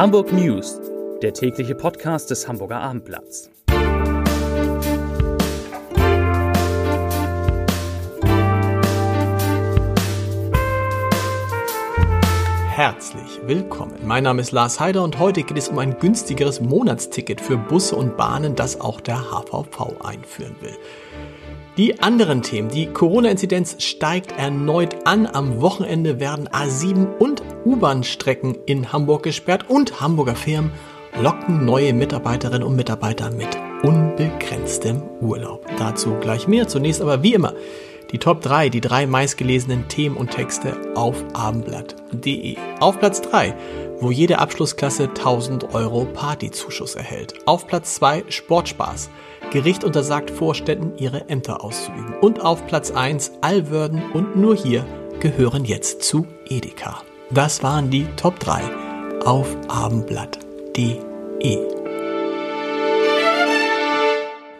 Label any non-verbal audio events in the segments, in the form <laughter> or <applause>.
Hamburg News, der tägliche Podcast des Hamburger Abendblatts. Herzlich willkommen. Mein Name ist Lars Heider und heute geht es um ein günstigeres Monatsticket für Busse und Bahnen, das auch der HVV einführen will. Die anderen Themen. Die Corona-Inzidenz steigt erneut an. Am Wochenende werden A7 und U-Bahn-Strecken in Hamburg gesperrt und Hamburger Firmen locken neue Mitarbeiterinnen und Mitarbeiter mit unbegrenztem Urlaub. Dazu gleich mehr. Zunächst aber wie immer die Top 3, die drei meistgelesenen Themen und Texte auf abendblatt.de. Auf Platz 3, wo jede Abschlussklasse 1000 Euro Partyzuschuss erhält. Auf Platz 2 Sportspaß. Gericht untersagt Vorständen, ihre Ämter auszuüben. Und auf Platz 1 Allwörden und nur hier gehören jetzt zu Edeka. Das waren die Top 3 auf abendblatt.de.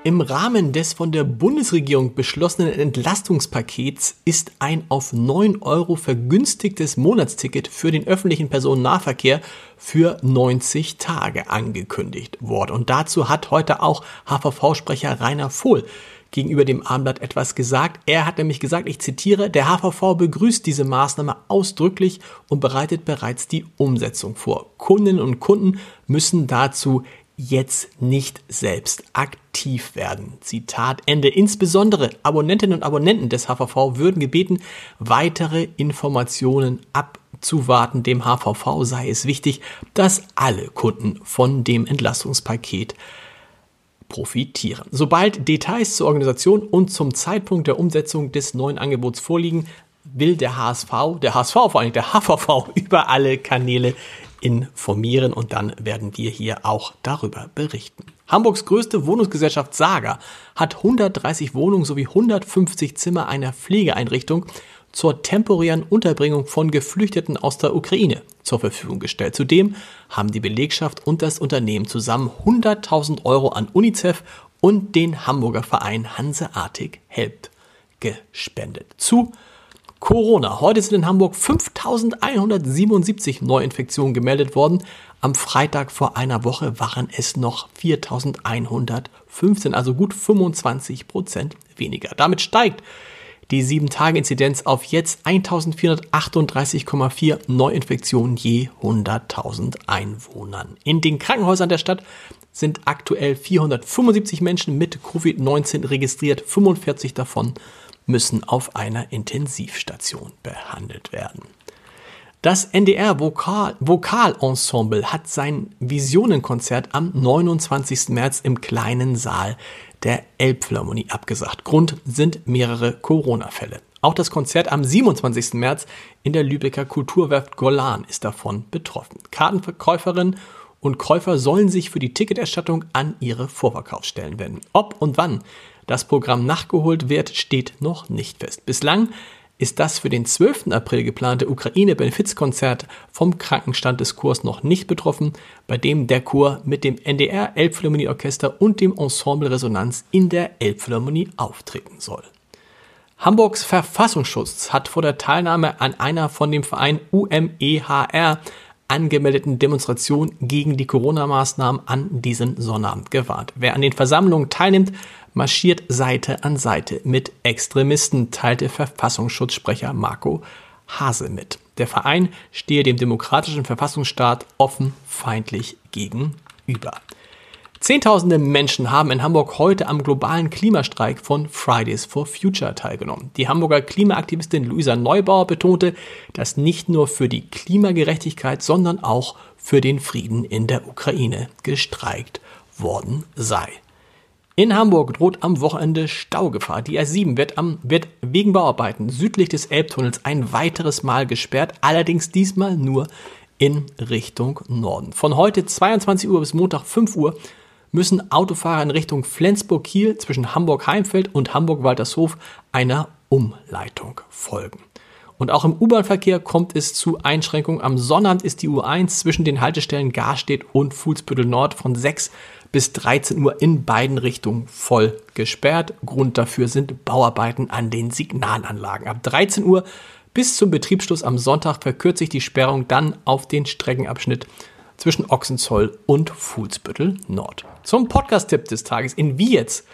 Im Rahmen des von der Bundesregierung beschlossenen Entlastungspakets ist ein auf 9 Euro vergünstigtes Monatsticket für den öffentlichen Personennahverkehr für 90 Tage angekündigt worden. Und dazu hat heute auch HVV-Sprecher Rainer Vohl gegenüber dem Abendblatt etwas gesagt. Er hat nämlich gesagt, ich zitiere, der HVV begrüßt diese Maßnahme ausdrücklich und bereitet bereits die Umsetzung vor. Kundinnen und Kunden müssen dazu jetzt nicht selbst aktiv werden. Zitat Ende. Insbesondere Abonnentinnen und Abonnenten des HVV würden gebeten, weitere Informationen abzuwarten. Dem HVV sei es wichtig, dass alle Kunden von dem Entlastungspaket profitieren. Sobald Details zur Organisation und zum Zeitpunkt der Umsetzung des neuen Angebots vorliegen, will der HSV, der HSV vor allem der HVV <laughs> über alle Kanäle informieren und dann werden wir hier auch darüber berichten. Hamburgs größte Wohnungsgesellschaft Saga hat 130 Wohnungen sowie 150 Zimmer einer Pflegeeinrichtung zur temporären Unterbringung von Geflüchteten aus der Ukraine zur Verfügung gestellt. Zudem haben die Belegschaft und das Unternehmen zusammen 100.000 Euro an UNICEF und den Hamburger Verein Hanseatic Help gespendet. Zu Corona. Heute sind in Hamburg 5177 Neuinfektionen gemeldet worden. Am Freitag vor einer Woche waren es noch 4115, also gut 25 Prozent weniger. Damit steigt die 7-Tage-Inzidenz auf jetzt 1438,4 Neuinfektionen je 100.000 Einwohnern. In den Krankenhäusern der Stadt sind aktuell 475 Menschen mit Covid-19 registriert, 45 davon müssen auf einer Intensivstation behandelt werden. Das NDR Vokal Vokalensemble hat sein Visionenkonzert am 29. März im kleinen Saal der Elbphilharmonie abgesagt. Grund sind mehrere Corona-Fälle. Auch das Konzert am 27. März in der Lübecker Kulturwerft Golan ist davon betroffen. Kartenverkäuferinnen und Käufer sollen sich für die Ticketerstattung an ihre Vorverkaufsstellen wenden. Ob und wann das Programm nachgeholt wird, steht noch nicht fest. Bislang ist das für den 12. April geplante Ukraine-Benefizkonzert vom Krankenstand des Chors noch nicht betroffen, bei dem der Chor mit dem NDR Elbphilharmonie Orchester und dem Ensemble Resonanz in der Elbphilharmonie auftreten soll. Hamburgs Verfassungsschutz hat vor der Teilnahme an einer von dem Verein UMEHR angemeldeten Demonstration gegen die Corona-Maßnahmen an diesem Sonnabend gewarnt. Wer an den Versammlungen teilnimmt, marschiert Seite an Seite mit Extremisten, teilte Verfassungsschutzsprecher Marco Hase mit. Der Verein stehe dem demokratischen Verfassungsstaat offen feindlich gegenüber. Zehntausende Menschen haben in Hamburg heute am globalen Klimastreik von Fridays for Future teilgenommen. Die Hamburger Klimaaktivistin Luisa Neubauer betonte, dass nicht nur für die Klimagerechtigkeit, sondern auch für den Frieden in der Ukraine gestreikt worden sei. In Hamburg droht am Wochenende Staugefahr. Die R7 wird, am, wird wegen Bauarbeiten südlich des Elbtunnels ein weiteres Mal gesperrt, allerdings diesmal nur in Richtung Norden. Von heute 22 Uhr bis Montag 5 Uhr müssen Autofahrer in Richtung Flensburg-Kiel zwischen Hamburg-Heimfeld und Hamburg-Waltershof einer Umleitung folgen. Und auch im U-Bahn-Verkehr kommt es zu Einschränkungen. Am Sonnabend ist die U1 zwischen den Haltestellen Garstedt und Fuhlsbüttel Nord von 6 bis 13 Uhr in beiden Richtungen voll gesperrt. Grund dafür sind Bauarbeiten an den Signalanlagen. Ab 13 Uhr bis zum Betriebsschluss am Sonntag verkürzt sich die Sperrung dann auf den Streckenabschnitt zwischen Ochsenzoll und Fuhlsbüttel Nord. Zum Podcast-Tipp des Tages in Wie jetzt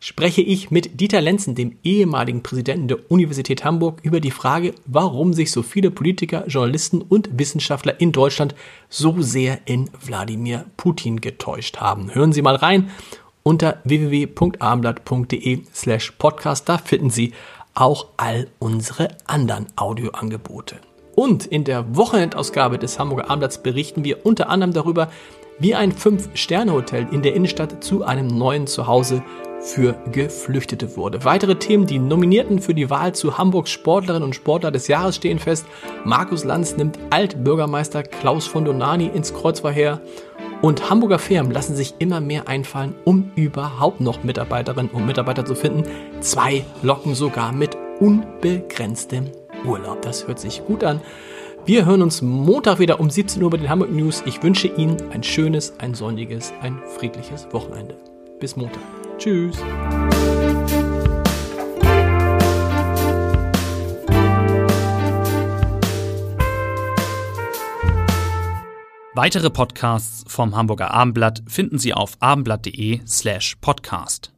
spreche ich mit Dieter Lenzen, dem ehemaligen Präsidenten der Universität Hamburg, über die Frage, warum sich so viele Politiker, Journalisten und Wissenschaftler in Deutschland so sehr in Wladimir Putin getäuscht haben. Hören Sie mal rein unter www.abendblatt.de slash podcast. Da finden Sie auch all unsere anderen Audioangebote. Und in der Wochenendausgabe des Hamburger Abendblatts berichten wir unter anderem darüber, wie ein Fünf-Sterne-Hotel in der Innenstadt zu einem neuen Zuhause für Geflüchtete wurde. Weitere Themen, die Nominierten für die Wahl zu Hamburgs Sportlerinnen und Sportler des Jahres stehen fest. Markus Lanz nimmt Altbürgermeister Klaus von Donani ins Kreuzverkehr und Hamburger Firmen lassen sich immer mehr einfallen, um überhaupt noch Mitarbeiterinnen und Mitarbeiter zu finden. Zwei locken sogar mit unbegrenztem Urlaub. Das hört sich gut an. Wir hören uns Montag wieder um 17 Uhr bei den Hamburg News. Ich wünsche Ihnen ein schönes, ein sonniges, ein friedliches Wochenende. Bis Montag. Tschüss. Weitere Podcasts vom Hamburger Abendblatt finden Sie auf abendblatt.de slash podcast.